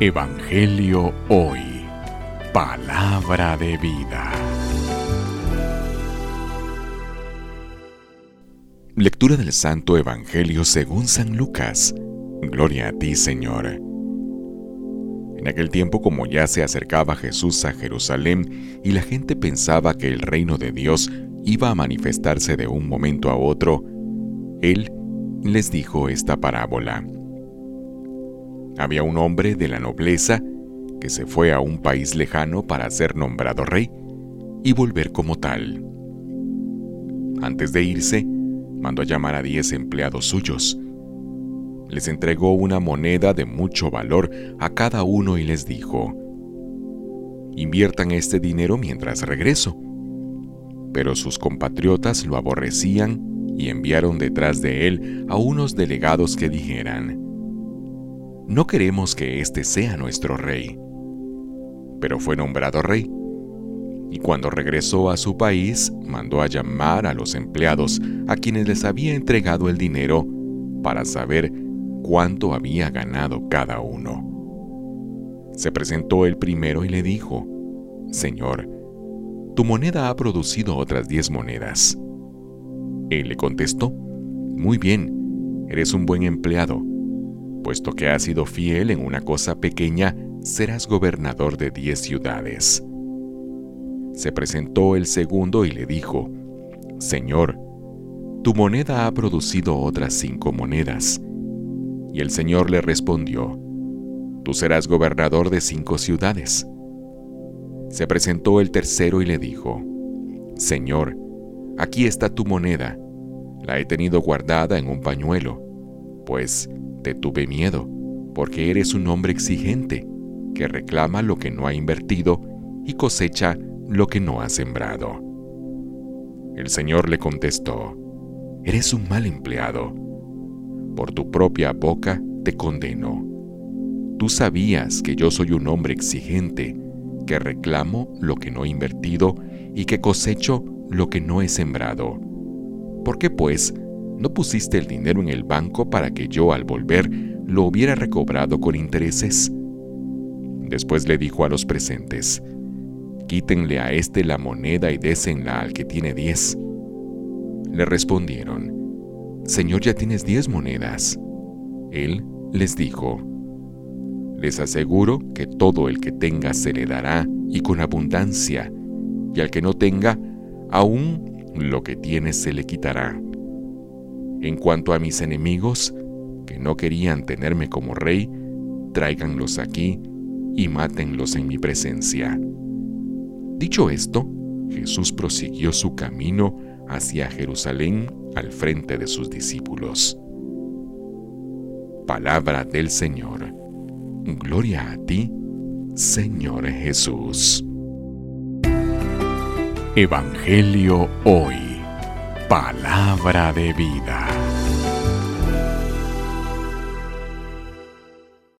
Evangelio Hoy. Palabra de vida. Lectura del Santo Evangelio según San Lucas. Gloria a ti, Señor. En aquel tiempo, como ya se acercaba Jesús a Jerusalén y la gente pensaba que el reino de Dios iba a manifestarse de un momento a otro, Él les dijo esta parábola. Había un hombre de la nobleza que se fue a un país lejano para ser nombrado rey y volver como tal. Antes de irse, mandó a llamar a diez empleados suyos. Les entregó una moneda de mucho valor a cada uno y les dijo, inviertan este dinero mientras regreso. Pero sus compatriotas lo aborrecían y enviaron detrás de él a unos delegados que dijeran, no queremos que éste sea nuestro rey. Pero fue nombrado rey. Y cuando regresó a su país, mandó a llamar a los empleados a quienes les había entregado el dinero para saber cuánto había ganado cada uno. Se presentó el primero y le dijo, Señor, tu moneda ha producido otras diez monedas. Él le contestó, Muy bien, eres un buen empleado Puesto que has sido fiel en una cosa pequeña, serás gobernador de diez ciudades. Se presentó el segundo y le dijo, Señor, tu moneda ha producido otras cinco monedas. Y el Señor le respondió, Tú serás gobernador de cinco ciudades. Se presentó el tercero y le dijo, Señor, aquí está tu moneda, la he tenido guardada en un pañuelo, pues te tuve miedo, porque eres un hombre exigente, que reclama lo que no ha invertido y cosecha lo que no ha sembrado. El Señor le contestó, Eres un mal empleado. Por tu propia boca te condeno. Tú sabías que yo soy un hombre exigente, que reclamo lo que no he invertido y que cosecho lo que no he sembrado. ¿Por qué pues ¿No pusiste el dinero en el banco para que yo al volver lo hubiera recobrado con intereses? Después le dijo a los presentes, Quítenle a éste la moneda y désenla al que tiene diez. Le respondieron, Señor, ya tienes diez monedas. Él les dijo, Les aseguro que todo el que tenga se le dará y con abundancia, y al que no tenga, aún lo que tiene se le quitará. En cuanto a mis enemigos, que no querían tenerme como rey, tráiganlos aquí y mátenlos en mi presencia. Dicho esto, Jesús prosiguió su camino hacia Jerusalén al frente de sus discípulos. Palabra del Señor. Gloria a ti, Señor Jesús. Evangelio hoy. Palabra de vida.